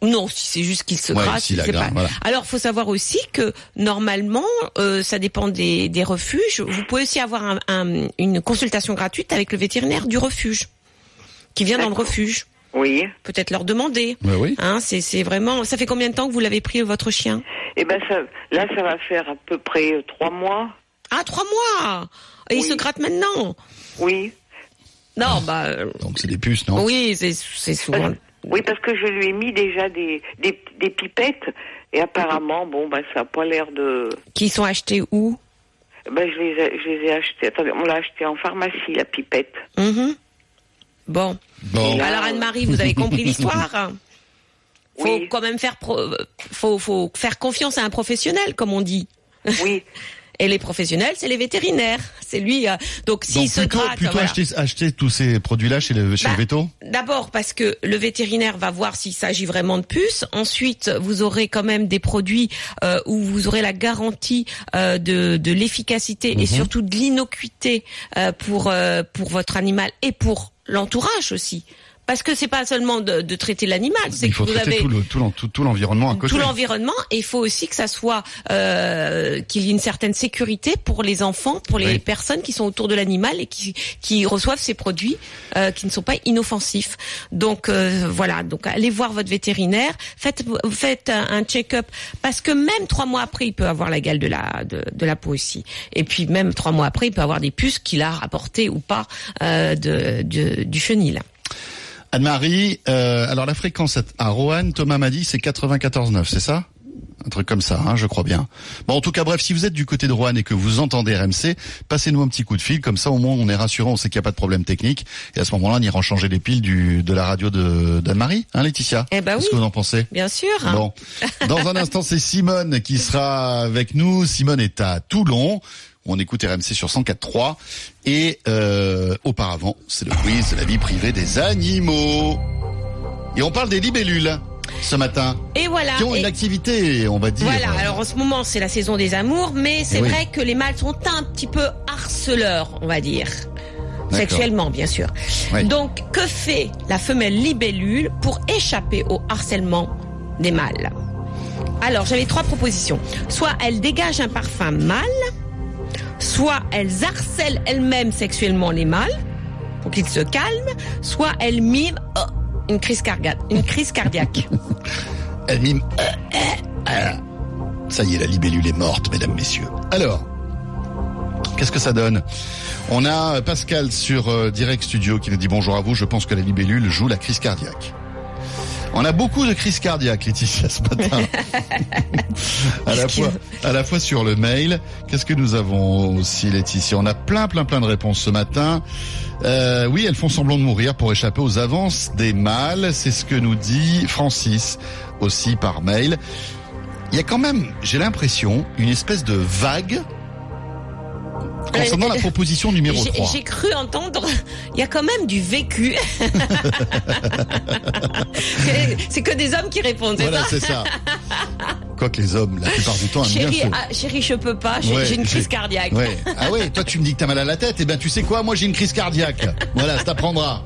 Non, si c'est juste qu'il se Ouais, gratte. pas- voilà. Alors, faut savoir aussi que normalement, euh, ça dépend des, des refuges. Vous pouvez aussi avoir un- un- une consultation gratuite avec le vétérinaire du refuge, qui vient dans le refuge. Oui. Peut-être leur demander. Ouais, oui. Hein, c'est c'est vraiment. Ça fait combien de temps que vous l'avez pris votre chien? Eh ben ça, là, ça va faire à peu près euh, trois mois. Ah, trois mois. Et il Oui. se gratte maintenant? Oui. Non, bah euh, Donc c'est des puces, non? oui, c'est c'est souvent. Parce- oui, parce que je lui ai mis déjà des, des, des pipettes et apparemment, bon, ben ça n'a pas l'air de. Qui sont achetés où? Ben je les ai, je les ai achetés. Attendez, on l'a acheté en pharmacie la pipette. Mhm. Bon. Bon. Là, Alors Anne-Marie, vous avez compris l'histoire. Faut Oui. quand même faire pro- faut faut faire confiance à un professionnel comme on dit. Oui. Et les professionnels, c'est les vétérinaires. C'est lui. euh, donc s'il se plutôt, gratte, plutôt voilà. acheter, acheter tous ces produits-là chez le, chez Bah, le veto D'abord parce que le vétérinaire va voir s'il s'agit vraiment de puces. Ensuite, vous aurez quand même des produits euh, où vous aurez la garantie euh, de, de l'efficacité Mhm. et surtout de l'innocuité pour pour votre animal et pour l'entourage aussi. Parce que c'est pas seulement de, de traiter l'animal, c'est Il que faut vous traiter avez tout le- tout l'en- tout- tout l'environnement à côté. tout l'environnement et il faut aussi que ça soit euh, qu'il y ait une certaine sécurité pour les enfants, pour les Oui. personnes qui sont autour de l'animal et qui qui reçoivent ces produits euh, qui ne sont pas inoffensifs. Donc euh, voilà, donc allez voir votre vétérinaire, faites faites un, un check-up parce que même trois mois après il peut avoir la gale de la de, de la peau aussi. Et puis même trois mois après il peut avoir des puces qu'il a rapportées ou pas euh, de, de- du chenil. Anne-Marie, euh, alors la fréquence à Roanne, Thomas m'a dit c'est 94,9, c'est ça? Un truc comme ça, hein, je crois bien. Bon, en tout cas, bref, si vous êtes du côté de Roanne et que vous entendez RMC, passez-nous un petit coup de fil, comme ça au moins on est rassurant, on sait qu'il n'y a pas de problème technique, et à ce moment-là, on ira changer les piles du, de la radio de d'Anne-Marie, hein, Laetitia? Eh ben Qu'est-ce oui. que vous en pensez? Bien sûr. Bon, dans un instant, c'est Simone qui sera avec nous. Simone est à Toulon. On écoute RMC sur 104.3. Et euh, auparavant, c'est le quiz de la vie privée des animaux. Et on parle des libellules ce matin, Et voilà. qui ont Et- une activité, on va dire. Voilà, alors en ce moment c'est la saison des amours, mais c'est oui. vrai que les mâles sont un petit peu harceleurs, on va dire. Sexuellement, bien sûr. Oui. Donc, que fait la femelle libellule pour échapper au harcèlement des mâles? Alors, j'avais trois propositions. Soit elle dégage un parfum mâle, soit elles harcèlent elles-mêmes sexuellement les mâles pour qu'ils se calment, soit elles miment oh, une crise cardiaque. Une crise cardiaque. Elle mime. Euh, euh, euh. Ça y est, la libellule est morte, mesdames, messieurs. Alors, qu'est-ce que ça donne? On a Pascal sur euh, Direct Studio qui nous dit bonjour à vous. Je pense que la libellule joue la crise cardiaque. On a beaucoup de crises cardiaques, Laetitia, ce matin. à la fois, à la fois sur le mail. Qu'est-ce que nous avons aussi, Laetitia? On a plein, plein, plein de réponses ce matin. Euh, oui, elles font semblant de mourir pour échapper aux avances des mâles. C'est ce que nous dit Francis aussi par mail. Il y a quand même, j'ai l'impression, une espèce de vague concernant Euh, la proposition numéro J'ai 3. j'ai cru entendre, il y a quand même du vécu. C'est- que des hommes qui répondent, c'est Voilà, ça c'est ça. Quoique les hommes, la plupart du temps, aiment bien Chérie, se... ah, chérie, je peux pas, j'ai Ouais, une crise cardiaque. Ouais. Ah ouais, toi tu me dis que t'as mal à la tête, et ben tu sais quoi, moi j'ai une crise cardiaque. Voilà, ça t'apprendra.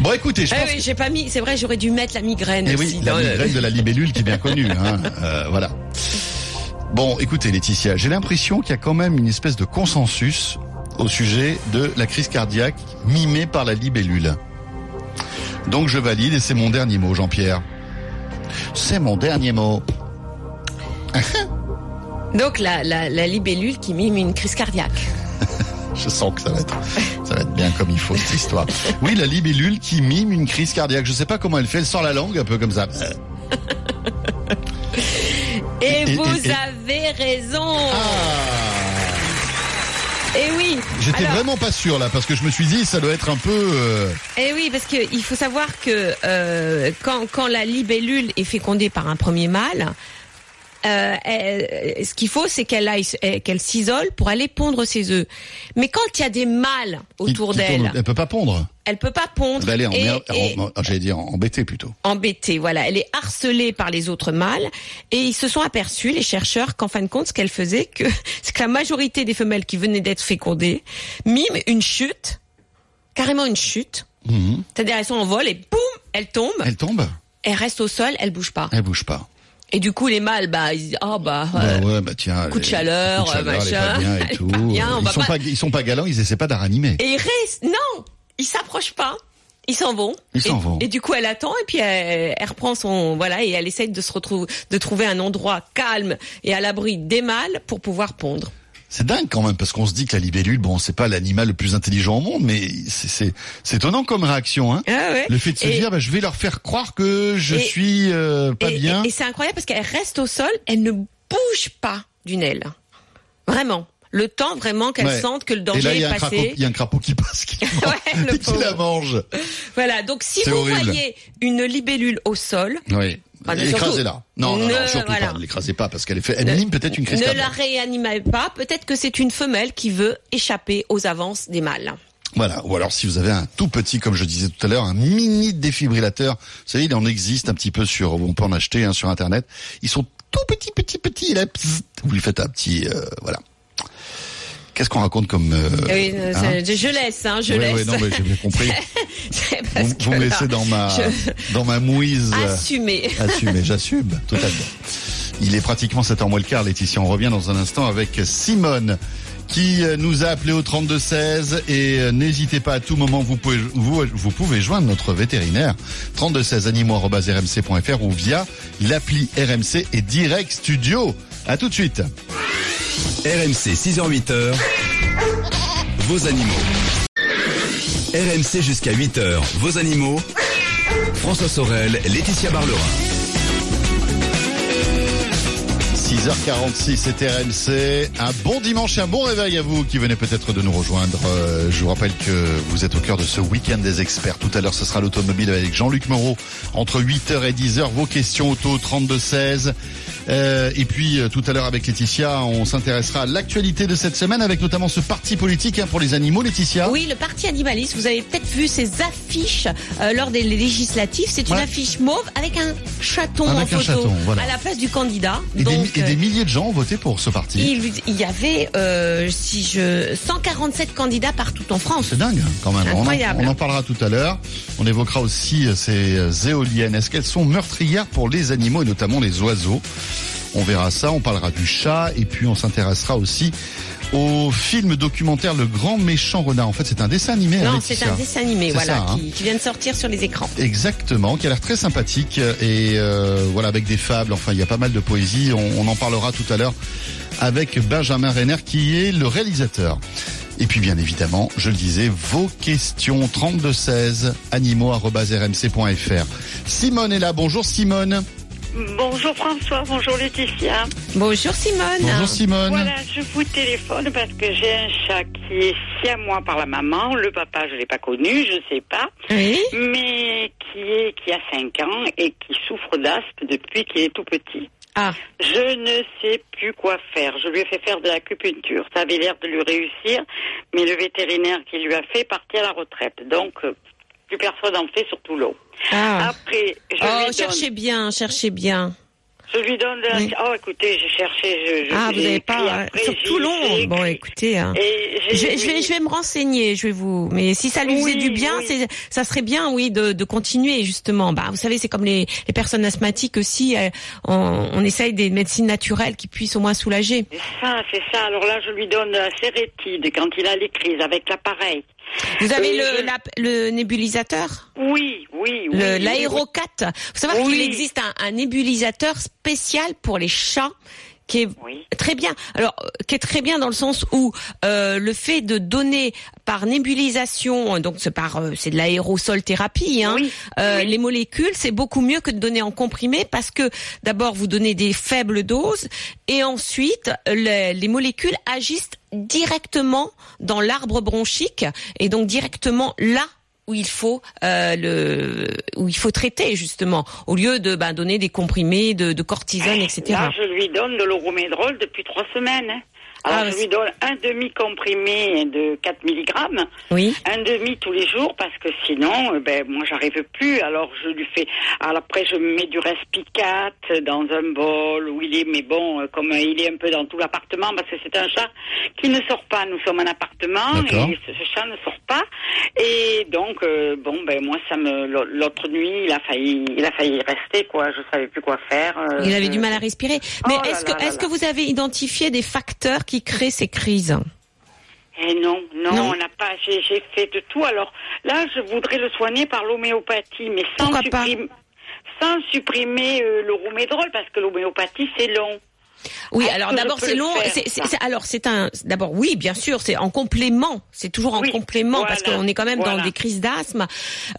Bon écoutez, je Ah pense oui, j'ai pas mis, c'est vrai, j'aurais dû mettre la migraine Et aussi. oui, la le- migraine de la libellule qui est bien connue. Hein. Euh, voilà. Bon, écoutez Laetitia, j'ai l'impression qu'il y a quand même une espèce de consensus au sujet de la crise cardiaque mimée par la libellule. Donc je valide et c'est mon dernier mot, Jean-Pierre. C'est mon dernier mot. Donc la, la, la libellule qui mime une crise cardiaque. Je sens que ça va être, ça va être bien comme il faut cette histoire. Oui, la libellule qui mime une crise cardiaque. Je sais pas comment elle fait. Elle sort la langue un peu comme ça. Et, Et- et- vous et- et- avez raison. Ah. Et oui. J'étais Alors- vraiment pas sûr là parce que je me suis dit ça doit être un peu. euh, Eh oui, parce que il faut savoir que euh, quand, quand la libellule est fécondée par un premier mâle, euh, elle- ce qu'il faut, c'est qu'elle aille, eh, qu'elle s'isole pour aller pondre ses œufs. Mais quand il y a des mâles autour d'elle, Elle peut pas pondre. elle peut pas pondre. Elle est en, j'allais dire embêtée plutôt. embêtée. Voilà, elle est harcelée par les autres mâles et ils se sont aperçus, les chercheurs, qu'en fin de compte, ce qu'elle faisait, que c'est que la majorité des femelles qui venaient d'être fécondées miment une chute, carrément une chute. Mhm. C'est-à-dire elles sont en vol et boum, elles tombent. Elle tombe. elle reste au sol, elle bouge pas. Elle bouge pas. Et du coup, les mâles, bah, ils disent, oh, bah, Bah euh, ouais, bah tiens. coup de les- chaleur, coup de chaleur, elle est machin. bien et tout. pas bien, on ils va sont pas- pas, ils sont pas galants, ils essaient pas d'aranimer. Et ils restent, non, ils s'approchent pas. Ils s'en vont. Ils s'en vont. Et du coup, elle attend et puis elle, elle reprend son voilà et elle essaye de se retrouver, de trouver un endroit calme et à l'abri des mâles pour pouvoir pondre. C'est dingue quand même parce qu'on se dit que la libellule, bon, c'est pas l'animal le plus intelligent au monde, mais c'est étonnant comme réaction, hein. Ah ouais. Le fait de se Et- dire, bah, je vais leur faire croire que je suis euh, pas et, bien. et- et c'est incroyable parce qu'elle reste au sol, elle ne bouge pas d'une aile. Vraiment. Le temps vraiment qu'elle Ouais. sente que le Et danger là, est crapaud, passé. il y a un crapaud qui passe, qui, Ouais, le et qui la mange. Voilà. Donc si vous horrible. voyez une libellule au sol, Oui. Écrasez-la. Non, non, non, Ne- surtout voilà. pas. Ne l'écrasez pas parce qu'elle est fait. Elle mime peut-être une crise ne la réanimez pas. Peut-être que c'est une femelle qui veut échapper aux avances des mâles. Voilà. Ou alors si vous avez un tout petit, comme je disais tout à l'heure, un mini défibrillateur. Vous savez, il en existe un petit peu sur, on peut en acheter hein, sur internet. Ils sont tout petits, petits, petits. Et là, pzzz, vous lui faites un petit, euh, voilà. Qu'est-ce qu'on raconte comme euh, Oui, hein je laisse, hein, je Oui, laisse. oui, non, mais j'ai bien compris. Vous, vous me laissez dans ma, je- dans ma mouise. Assumer. Assumer, j'assume, totalement. Il est pratiquement 7h moins le quart, Laetitia. On revient dans un instant avec Simone qui euh, nous a appelé au 3216 et euh, n'hésitez pas à tout moment, vous pouvez, vous, vous pouvez joindre notre vétérinaire 3216 animaux.rmc.fr ou via l'appli RMC et Direct Studio. À tout de suite. RMC 6h-8h, vos animaux. RMC jusqu'à 8h, vos animaux. François Sorel, Laetitia Barlerin. 6h46, c'est RMC. Un bon dimanche et un bon réveil à vous qui venez peut-être de nous rejoindre. Euh, je vous rappelle que vous êtes au cœur de ce week-end des experts. Tout à l'heure, ce sera l'automobile avec Jean-Luc Moreau entre 8h et 10h. Vos questions auto 32-16. Euh, et puis euh, tout à l'heure avec Laetitia, on s'intéressera à l'actualité de cette semaine avec notamment ce parti politique hein, pour les animaux, Laetitia. Oui, le parti animaliste, vous avez peut-être vu ces affiches euh, lors des législatives. C'est une Ouais. affiche mauve avec un chaton Avec en un photo chaton, voilà. à la place du candidat. Et, Donc, des, et des euh, milliers de gens ont voté pour ce parti. il, il y avait, euh, si je, 147 candidats partout en France. C'est dingue hein, quand même. On en, Incroyable. on en parlera tout à l'heure. On évoquera aussi euh, ces éoliennes. Est-ce qu'elles sont meurtrières pour les animaux et notamment les oiseaux? On verra ça. On parlera du chat et puis on s'intéressera aussi au film documentaire Le Grand Méchant Renard. En fait, c'est un dessin animé. Non, c'est un dessin animé, voilà, ça, hein. qui, qui vient de sortir sur les écrans. Exactement, qui a l'air très sympathique et euh, voilà avec des fables. Enfin, il y a pas mal de poésie. On, on en parlera tout à l'heure avec Benjamin Renner qui est le réalisateur. Et puis bien évidemment, je le disais, vos questions 32 16 animaux@rmc.fr. Simone est là. Bonjour Simone. Bonjour François, bonjour Laetitia. Bonjour Simone. Bonjour Simone. Voilà, je vous téléphone parce que j'ai un chat qui est siamois par la maman. Le papa, je l'ai pas connu, je sais pas. Oui. Mais qui est, qui a 5 ans et qui souffre d'asthme depuis qu'il est tout petit. Ah, Je ne sais plus quoi faire. Je lui ai fait faire de l'acupuncture. Ça avait l'air de lui réussir, mais le vétérinaire qui lui a fait partir à la retraite. Donc, euh, plus personne en fait sur Toulon. Ah. Après, je Oh, lui donne... cherchez bien, cherchez bien. Je lui donne de la... Oui. Oh, écoutez, j'ai cherché, je, je Ah, vous n'avez pas après, sur Toulon. Bon, écoutez. hein. Je, je vais, je vais me renseigner, je vais vous. Mais si ça lui Oui, faisait du bien, oui. ça serait bien, oui, de, de continuer justement. Bah, vous savez, c'est comme les, les personnes asthmatiques aussi. euh, on, on essaye des médecines naturelles qui puissent au moins soulager. C'est ça, c'est ça. Alors là, je lui donne la sérétide quand il a les crises avec l'appareil. Vous avez Et le, je- la- le nébulisateur, Oui, oui, oui. l'aérocat. Vous savez Oui. qu'il existe un, un nébulisateur spécial pour les chats qui est. Très bien. Alors, euh, qui est très bien dans le sens où euh, le fait de donner par nébulisation, donc c'est par euh, c'est de l'aérosol thérapie, hein, euh, les molécules, c'est beaucoup mieux que de donner en comprimé parce que d'abord vous donnez des faibles doses et ensuite les, les molécules agissent directement dans l'arbre bronchique et donc directement là où il faut euh, le où il faut traiter justement au lieu de ben, donner des comprimés de, de cortisone etc. Là, je lui donne de l'oromédrol depuis trois semaines. hein. Alors, Ah, je c'est- lui donne un demi-comprimé de 4 mg, Oui. un demi tous les jours, parce que sinon, euh, ben, moi, j'arrive plus. Alors, je lui fais... Alors, après, je mets du respicat dans un bol où il est, mais bon, euh, comme il est un peu dans tout l'appartement, parce que c'est un chat qui ne sort pas. Nous sommes un appartement, et ce, ce chat ne sort pas. Et donc, euh, bon, ben, moi, ça me... L'autre nuit, il a failli, il a failli rester, quoi. Je savais plus quoi faire. euh, Il avait je- du mal à respirer. Mais Oh est-ce que, est-ce que vous avez identifié des facteurs qui créent ces crises Eh non, non, Non. on n'a pas. J'ai fait de tout. Alors là, je voudrais le soigner par l'homéopathie, mais sans, Pourquoi pas supprim- sans supprimer euh, le roumédrol, parce que l'homéopathie c'est long. Oui, alors d'abord c'est long. faire, alors c'est un. D'abord oui, bien sûr, c'est en complément. C'est toujours en Oui, complément parce qu'on est quand même dans des crises d'asthme.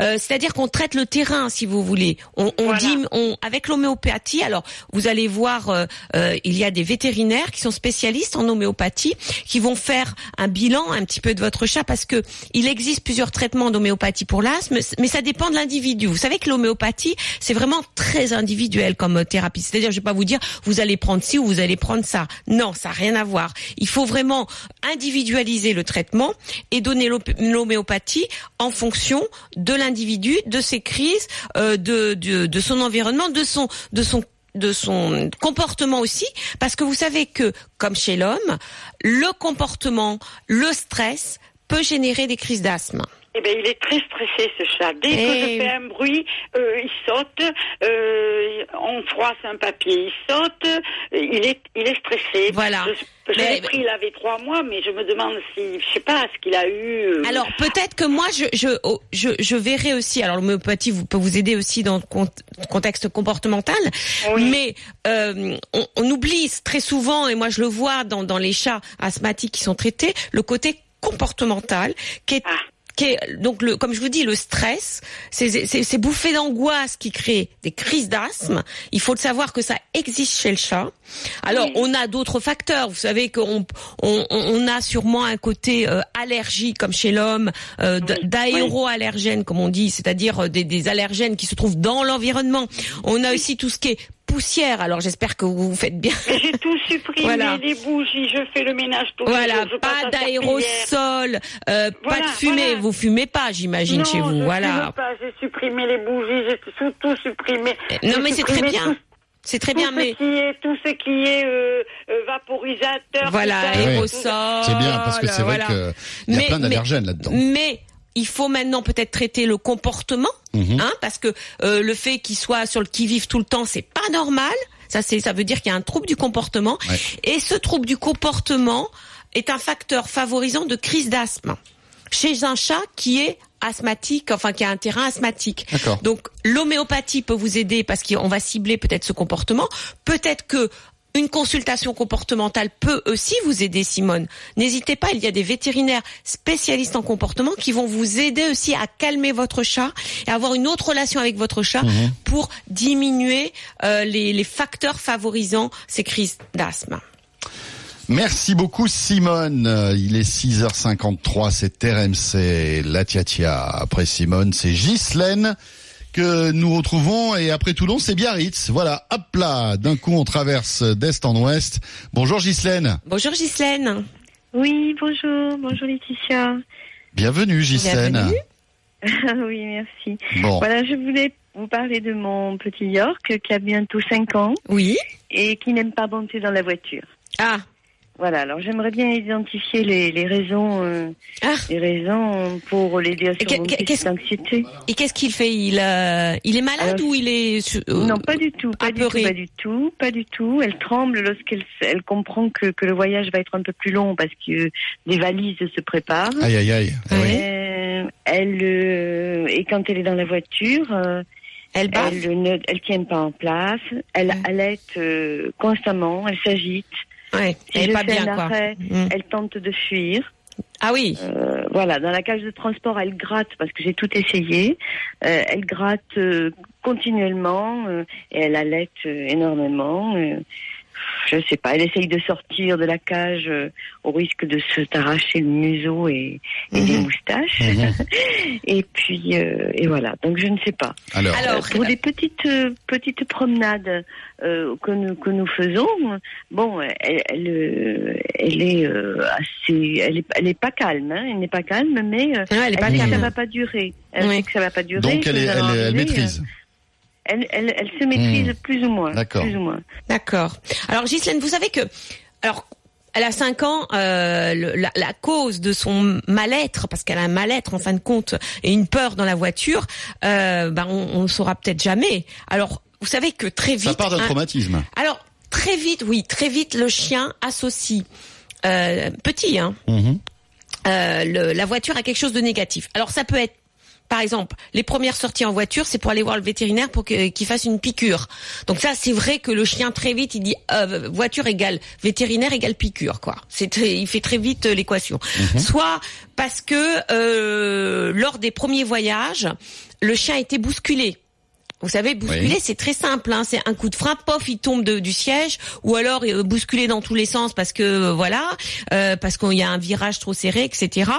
Euh, C'est-à-dire qu'on traite le terrain, si vous voulez. On, on Voilà. dit, on avec l'homéopathie. Alors vous allez voir, euh, euh, il y a des vétérinaires qui sont spécialistes en homéopathie qui vont faire un bilan un petit peu de votre chat parce que il existe plusieurs traitements d'homéopathie pour l'asthme, mais ça dépend de l'individu. Vous savez que l'homéopathie c'est vraiment très individuel comme thérapie. C'est-à-dire, je vais pas vous dire vous allez prendre ci ou vous allez prendre ça. Non, ça n'a rien à voir. Il faut vraiment individualiser le traitement et donner l'homéopathie en fonction de l'individu, de ses crises, euh, de, son environnement, de son comportement aussi, parce que vous savez que, comme chez l'homme, le comportement, le stress peut générer des crises d'asthme. Eh ben, il est très stressé ce chat. Dès Eh que je oui. fais un bruit, euh, il saute. Euh, on froisse un papier, il saute. euh, Il est, il est stressé. Voilà. Je, je l'ai pris, il avait trois mois, mais je me demande si, je sais pas, ce qu'il a eu. Alors peut-être que moi je je oh, je, je verrai aussi. Alors l'homéopathie vous, peut vous aider aussi dans le cont- contexte comportemental, Oui. mais euh, on, on oublie très souvent et moi je le vois dans dans les chats asthmatiques qui sont traités le côté comportemental qui est Ah. Qui est, donc le, comme je vous dis, le stress, ces, ces, ces bouffées d'angoisse qui créent des crises d'asthme. Il faut le savoir que ça existe chez le chat. Alors, Oui. on a d'autres facteurs. Vous savez qu'on on, on a sûrement un côté euh, allergie comme chez l'homme, euh, d'aéroallergènes comme on dit, c'est-à-dire euh, des, des allergènes qui se trouvent dans l'environnement. On a aussi tout ce qui est poussière. Alors, j'espère que vous vous faites bien. J'ai tout supprimé, Voilà. les bougies, je fais le ménage tous les Voilà, pas d'aérosol, euh, pas de fumée. voilà. Vous fumez pas, j'imagine, chez vous. je Voilà. j'ai supprimé les bougies, j'ai tout, tout supprimé. Non, mais c'est très bien. Tout, C'est très tout bien, ce mais qui est, tout ce qui est euh, euh, vaporisateur. voilà, tout aérosol. C'est bien parce que c'est vrai voilà. que il y a Mais- plein d'allergènes là-dedans. Mais il faut maintenant peut-être traiter le comportement, Mhm. hein, parce que euh, le fait qu'il soit sur le qui-vive tout le temps, c'est pas normal. Ça, c'est, ça veut dire qu'il y a un trouble du comportement. Ouais. Et ce trouble du comportement est un facteur favorisant de crise d'asthme chez un chat qui est asthmatique, enfin qui a un terrain asthmatique. Donc l'homéopathie peut vous aider parce qu'on va cibler peut-être ce comportement. Peut-être que une consultation comportementale peut aussi vous aider, Simone. N'hésitez pas, il y a des vétérinaires spécialistes en comportement qui vont vous aider aussi à calmer votre chat et avoir une autre relation avec votre chat pour diminuer euh, les, les facteurs favorisant ces crises d'asthme. Merci beaucoup Simone. Euh, Il est 6h53, c'est RMC, la tia Après Simone, c'est Ghislaine que nous retrouvons et après Toulon, c'est Biarritz. Voilà, hop là, d'un coup on traverse d'est en ouest. Bonjour Ghislaine. Bonjour Ghislaine. Oui, bonjour, bonjour Laetitia. Bienvenue Ghislaine. Bienvenue. oui, merci. Bon, Voilà, je voulais vous parler de mon petit York qui a bientôt 5 ans Oui. et qui n'aime pas monter dans la voiture. Ah, Voilà, alors j'aimerais bien identifier les, les raisons euh, Ah. les raisons pour l'aider à surmonter cette anxiété. et qu'est-ce qu'il fait? Il euh, il est malade Alors, ou il est euh, non, pas du tout, pas du tout, pas du tout, pas du tout. Elle tremble lorsqu'elle elle comprend que, que le voyage va être un peu plus long parce que des valises se préparent. aïe aïe aïe. Ouais. Oui. Euh, elle euh, et quand elle est dans la voiture, euh, Elle elle ne elle tient pas en place, elle allaite euh, constamment, elle s'agite. Ouais, Si elle est je pas fais bien un quoi. arrêt, Mm. Elle tente de fuir. Ah oui. Euh, voilà, dans la cage de transport, elle gratte parce que j'ai tout essayé. Euh, elle gratte euh, continuellement et elle allaite euh, énormément. Je sais pas. Elle essaye de sortir de la cage euh, au risque de se t'arracher le museau et, et les moustaches. et puis euh, et voilà. Donc je ne sais pas. Alors, Euh, pour des petites euh, petites promenades euh, que nous que nous faisons, bon, elle elle, euh, elle est euh, assez, elle est elle est pas calme, hein, elle n'est pas calme, mais euh, elle est pas sait que calme. ça va pas durer. Elle sait que ça va pas durer. donc elle, est- elle, maîtrise. Elle, elle, elle se maîtrise Hmm. plus ou moins. D'accord. Plus ou moins. D'accord. Alors Ghislaine, vous savez que alors elle a 5 ans, euh, le- la, la cause de son mal-être, parce qu'elle a un mal-être en fin de compte et une peur dans la voiture, euh, ben on, on le saura peut-être jamais. Alors vous savez que très vite. Ça part d'un un- traumatisme. Alors très vite, oui, très vite le chien associe euh, petit, hein, Mhm. euh, le- la voiture à quelque chose de négatif. Alors ça peut être par exemple, les premières sorties en voiture, c'est pour aller voir le vétérinaire pour qu'il fasse une piqûre. Donc ça, c'est vrai que le chien très vite, il dit euh, voiture égale vétérinaire égale piqûre, quoi. C'est il fait très vite euh, l'équation. Soit parce que euh, lors des premiers voyages, le chien a été bousculé. Vous savez, bousculer, Oui. c'est très simple. Hein. C'est un coup de frein, pof, il tombe de- du siège, ou alors euh, bousculer dans tous les sens parce que euh, voilà, euh, parce qu'il y a un virage trop serré, etc.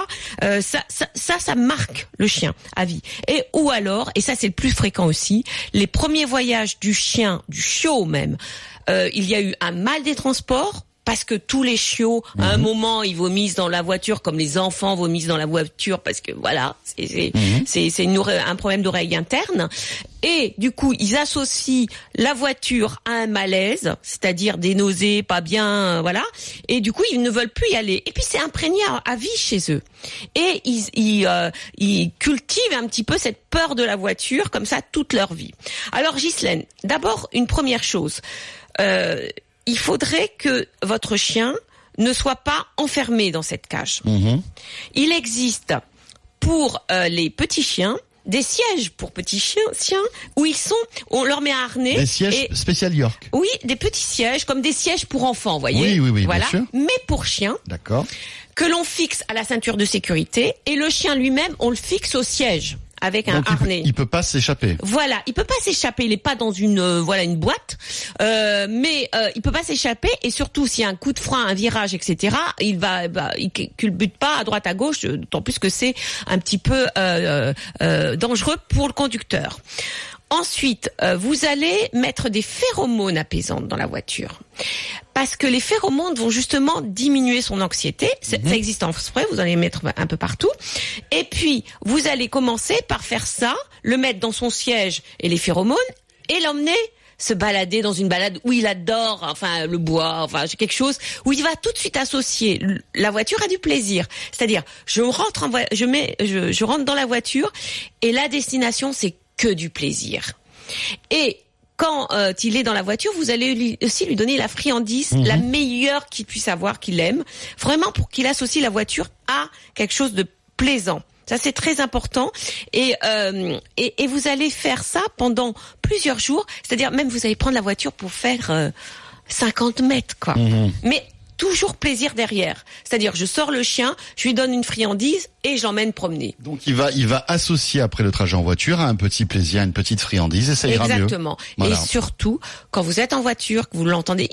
Euh, ça, ça, ça, ça marque le chien à vie. Et ou alors, et ça c'est le plus fréquent aussi, les premiers voyages du chien, du chiot même, euh, il y a eu un mal des transports. Parce que tous les chiots, à un moment, ils vomissent dans la voiture comme les enfants vomissent dans la voiture parce que voilà, c'est Mhm. ore- un problème d'oreille interne. Et du coup, ils associent la voiture à un malaise, c'est-à-dire des nausées, pas bien, euh, voilà. Et du coup, ils ne veulent plus y aller. Et puis, c'est imprégné à, à vie chez eux. Et ils, ils, euh, ils cultivent un petit peu cette peur de la voiture, comme ça, toute leur vie. Alors, Ghislaine, d'abord, une première chose. Euh, il faudrait que votre chien ne soit pas enfermé dans cette cage. Mhm. Il existe pour euh, les petits chiens des sièges pour petits chiens, chiens où ils sont, on leur met un harnais. Des sièges et- spécial York. oui, des petits sièges comme des sièges pour enfants, vous voyez. Oui, oui, oui, bien sûr. Mais pour chiens D'accord. que l'on fixe à la ceinture de sécurité et le chien lui-même, on le fixe au siège avec un Donc il peut, harnais. il peut pas s'échapper. Voilà, il peut pas s'échapper, il est pas dans une euh, voilà une boîte, euh, mais euh, il peut pas s'échapper et surtout s'il y a un coup de frein, un virage, etc. Il va, bah, il culbute pas à droite à gauche, euh, d'autant plus que c'est un petit peu euh, euh, dangereux pour le conducteur. Ensuite, euh, vous allez mettre des phéromones apaisantes dans la voiture. Parce que les phéromones vont justement diminuer son anxiété. C'est- Ça existe en spray, vous allez les mettre un peu partout. Et puis, vous allez commencer par faire ça, le mettre dans son siège et les phéromones, et l'emmener se balader dans une balade où il adore, enfin le bois, enfin quelque chose où il va tout de suite associer la voiture à du plaisir. C'est-à-dire, je rentre en je mets, je, je rentre dans la voiture et la destination c'est que du plaisir. Et quand euh, il est dans la voiture, vous allez lui- aussi lui donner la friandise, Mhm. la meilleure qu'il puisse avoir, qu'il aime, vraiment pour qu'il associe la voiture à quelque chose de plaisant. Ça c'est très important et, euh, et et vous allez faire ça pendant plusieurs jours. C'est-à-dire même vous allez prendre la voiture pour faire euh, 50 mètres quoi. Mhm. Mais toujours plaisir derrière. C'est-à-dire je sors le chien, je lui donne une friandise et je l'emmène promener. Donc il va, il va associer après le trajet en voiture à un petit plaisir, une petite friandise et ça ira mieux. Exactement. Et surtout, quand vous êtes en voiture, que vous l'entendez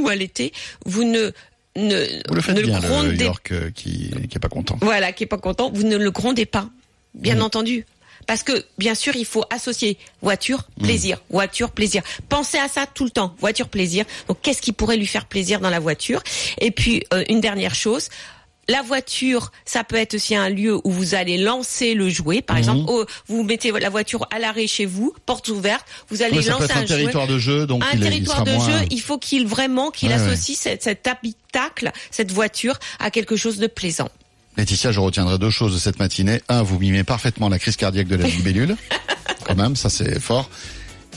ou allaiter, vous ne ne, Vous le faites ne le bien, le grondez York euh, qui, qui est pas content. voilà, qui est pas content, vous ne le grondez pas, bien Mm. entendu. Parce que, bien sûr, il faut associer voiture, Mm. plaisir, voiture, plaisir. Pensez à ça tout le temps, voiture, plaisir. Donc, qu'est-ce qui pourrait lui faire plaisir dans la voiture? Et puis, euh, une dernière chose, la voiture, ça peut être aussi un lieu où vous allez lancer le jouet. Par Mhm. exemple, oh, vous mettez la voiture à l'arrêt chez vous, porte ouverte, vous allez lancer un un, territoire jouet. de jeu, donc un il est- il territoire de moins- jeu, il faut qu'il vraiment qu'il Ouais, ouais. associe cet, cet habitacle, cette voiture, à quelque chose de plaisant. Laetitia, je retiendrai deux choses de cette matinée. Un, vous mimez parfaitement la crise cardiaque de la libellule. Quand même, ça c'est fort.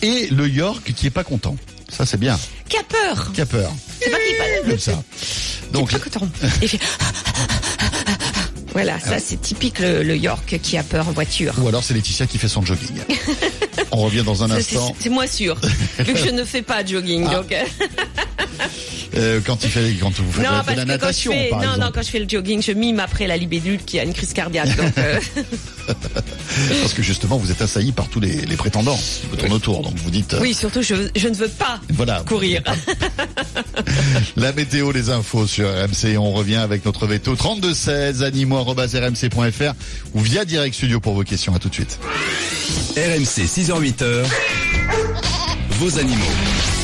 Et le York qui est pas content. Ça c'est bien. Qui a peur Qui a peur. C'est pas qu'il pas Comme ça. Donc, fait- Voilà, ça c'est typique le, le York qui a peur en voiture. ou alors c'est Laetitia qui fait son jogging. On revient dans un instant. C'est moins sûr, vu que je ne fais pas de jogging. Ah. Donc, euh, Euh, quand il fait, quand vous faites non, de la- natation, fais, par non, exemple. non, quand je fais le jogging, je mime après la libellule qui a une crise cardiaque. Donc, euh, Parce que justement, vous êtes assailli par tous les, les prétendants qui vous tournent autour. Donc vous dites, euh, oui, surtout, je, je ne veux pas voilà, courir. la météo, les infos sur RMC. On revient avec notre veto 3216 animaux@rmc.fr ou via Direct Studio pour vos questions. À tout de suite. RMC 6h-8h, vos animaux.